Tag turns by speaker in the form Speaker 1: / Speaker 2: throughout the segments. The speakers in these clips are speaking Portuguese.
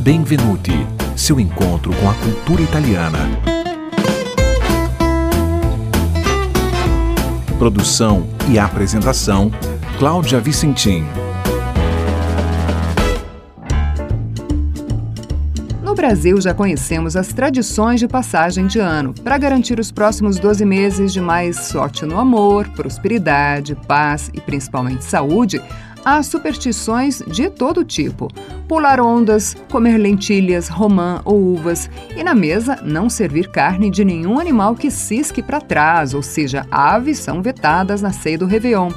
Speaker 1: Benvenuti, seu encontro com a cultura italiana. Produção e apresentação: Cláudia Vicentim.
Speaker 2: No Brasil, já conhecemos as tradições de passagem de ano para garantir os próximos 12 meses de mais sorte no amor, prosperidade, paz e principalmente saúde. Há superstições de todo tipo: pular ondas, comer lentilhas, romã ou uvas, e na mesa não servir carne de nenhum animal que cisque para trás, ou seja, aves são vetadas na ceia do Réveillon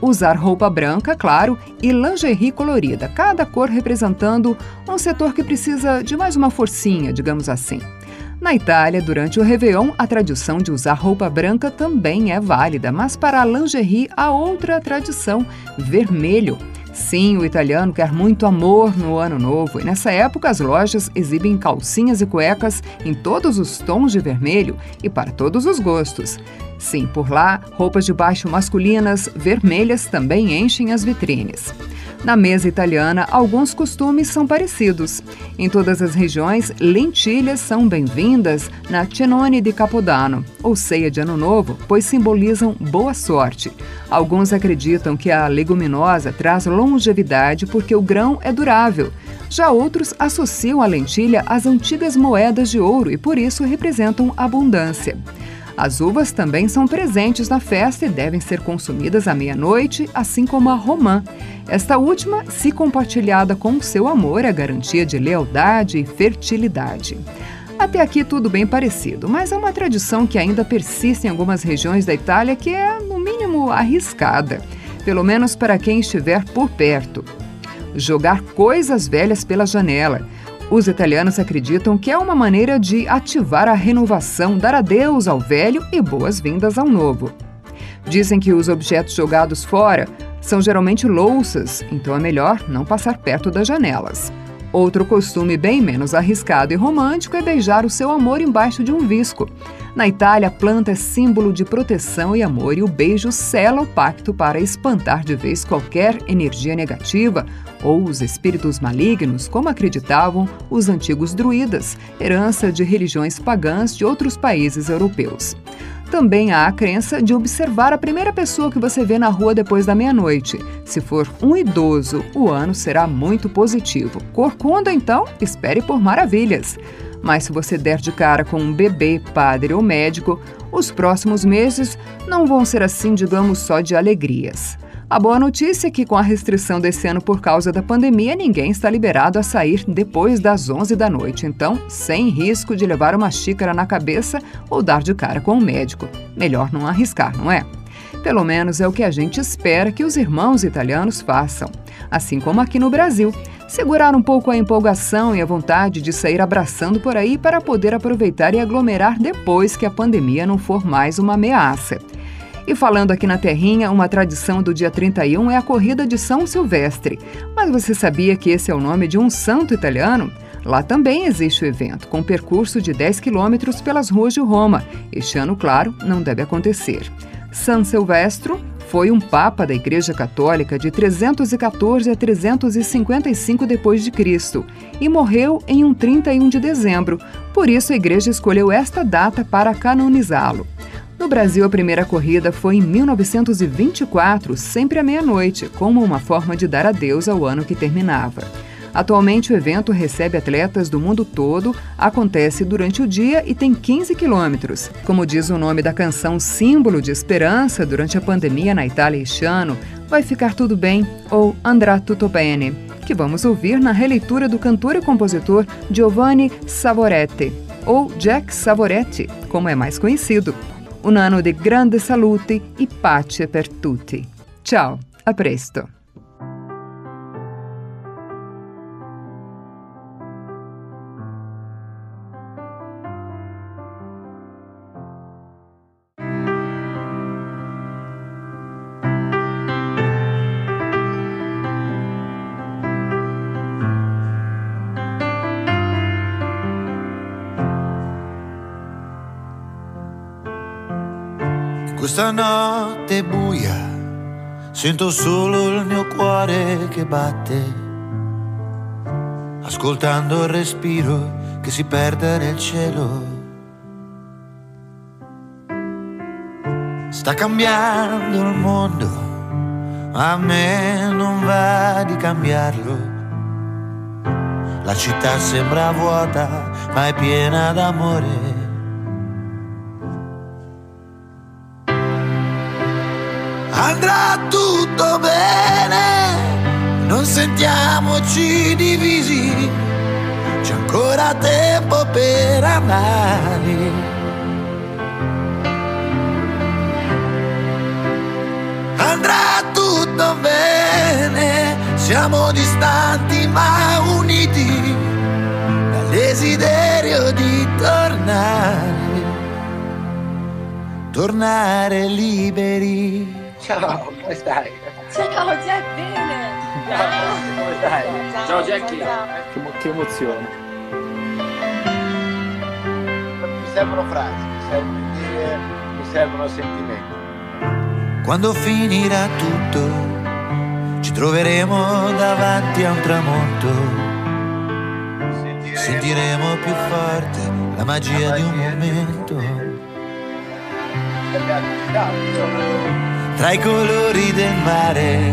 Speaker 2: usar roupa branca, claro, e lingerie colorida, cada cor representando um setor que precisa de mais uma forcinha, digamos assim. Na Itália, durante o Réveillon, a tradição de usar roupa branca também é válida, mas para a lingerie há outra tradição: vermelho. Sim, o italiano quer muito amor no ano novo e nessa época as lojas exibem calcinhas e cuecas em todos os tons de vermelho e para todos os gostos. Sim, por lá, roupas de baixo masculinas vermelhas também enchem as vitrines. Na mesa italiana, alguns costumes são parecidos. Em todas as regiões, lentilhas são bem-vindas na Cenone di Capodanno, ou ceia de Ano Novo, pois simbolizam boa sorte. Alguns acreditam que a leguminosa traz longevidade porque o grão é durável. Já outros associam a lentilha às antigas moedas de ouro e por isso representam abundância. As uvas também são presentes na festa e devem ser consumidas à meia-noite, assim como a romã. Esta última, se compartilhada com o seu amor, é garantia de lealdade e fertilidade. Até aqui tudo bem parecido, mas há uma tradição que ainda persiste em algumas regiões da Itália que é, no mínimo, arriscada, pelo menos para quem estiver por perto. Jogar coisas velhas pela janela. Os italianos acreditam que é uma maneira de ativar a renovação, dar adeus ao velho e boas-vindas ao novo. Dizem que os objetos jogados fora são geralmente louças, então é melhor não passar perto das janelas. Outro costume bem menos arriscado e romântico é beijar o seu amor embaixo de um visco. Na Itália, a planta é símbolo de proteção e amor e o beijo sela o pacto para espantar de vez qualquer energia negativa ou os espíritos malignos, como acreditavam os antigos druidas, herança de religiões pagãs de outros países europeus. Também há a crença de observar a primeira pessoa que você vê na rua depois da meia-noite. Se for um idoso, o ano será muito positivo. Corcunda, então, espere por maravilhas. Mas se você der de cara com um bebê, padre ou médico, os próximos meses não vão ser assim, digamos, só de alegrias. A boa notícia é que, com a restrição desse ano por causa da pandemia, ninguém está liberado a sair depois das 11 da noite. Então, sem risco de levar uma xícara na cabeça ou dar de cara com o um médico. Melhor não arriscar, não é? Pelo menos é o que a gente espera que os irmãos italianos façam. Assim como aqui no Brasil. Segurar um pouco a empolgação e a vontade de sair abraçando por aí para poder aproveitar e aglomerar depois que a pandemia não for mais uma ameaça. E falando aqui na Terrinha, uma tradição do dia 31 é a corrida de São Silvestre. Mas você sabia que esse é o nome de um santo italiano? Lá também existe o evento, com percurso de 10 quilômetros pelas ruas de Roma. Este ano, claro, não deve acontecer. São Silvestro foi um papa da Igreja Católica de 314 a 355 depois de Cristo e morreu em um 31 de dezembro. Por isso a igreja escolheu esta data para canonizá-lo. No Brasil, a primeira corrida foi em 1924, sempre à meia-noite, como uma forma de dar adeus ao ano que terminava. Atualmente, o evento recebe atletas do mundo todo, acontece durante o dia e tem 15 quilômetros. Como diz o nome da canção símbolo de esperança durante a pandemia na Itália este ano, Vai Ficar Tudo Bem ou Andrà Tutto Bene, que vamos ouvir na releitura do cantor e compositor Giovanni Savoretti, ou Jack Savoretti, como é mais conhecido un anno di grande salute e pace per tutti. Ciao, a presto!
Speaker 3: Questa notte buia, sento solo il mio cuore che batte. ascoltando il respiro che si perde nel cielo. Sta cambiando il mondo, a me non va di cambiarlo. La città sembra vuota, ma è piena d'amore. Andrà tutto bene, non sentiamoci divisi, c'è ancora tempo per amare. Andrà tutto bene, siamo distanti ma uniti dal desiderio di tornare, tornare liberi.
Speaker 4: Ciao, come stai?
Speaker 5: Ciao Jack, bene!
Speaker 4: Ciao, come stai? Ciao Jackie.
Speaker 6: Che, mo- che emozione.
Speaker 4: Mi servono frasi, mi servono idee, mi servono sentimenti.
Speaker 3: Quando finirà tutto, ci troveremo davanti a un tramonto. Sentiremo più forte la magia di un momento. Tra i colori del mare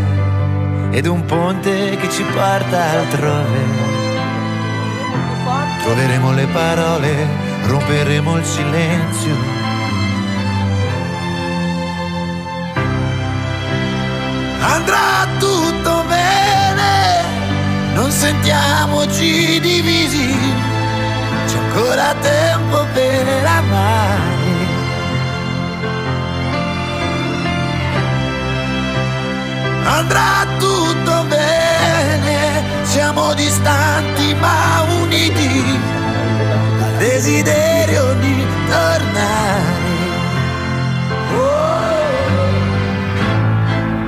Speaker 3: ed un ponte che ci porta altrove. Troveremo le parole, romperemo il silenzio. Andrà tutto bene, non sentiamoci divisi, c'è ancora tempo per amare. Andrà tutto bene, siamo distanti ma uniti dal desiderio di tornare. Oh.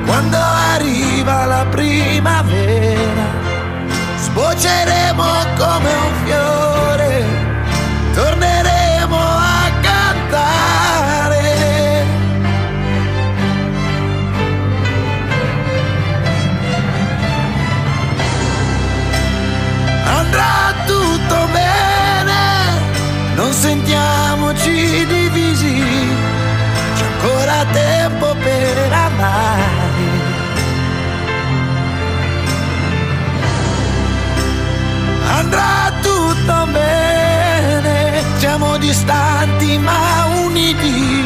Speaker 3: Quando arriva la primavera, sbocceremo come un distanti ma uniti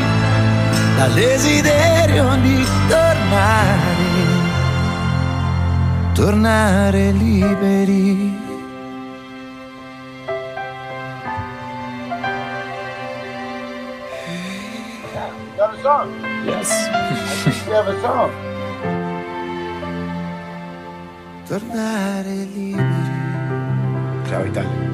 Speaker 3: dal desiderio di tornare, tornare liberi.
Speaker 4: You got a song?
Speaker 6: Yes.
Speaker 4: You have a song?
Speaker 3: Tornare liberi.
Speaker 6: Ciao Italia.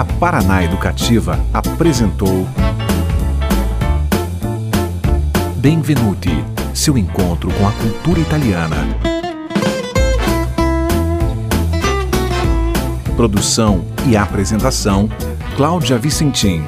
Speaker 1: A Paraná Educativa apresentou Benvenuti, seu encontro com a cultura italiana. Produção e apresentação: Cláudia Vicentim.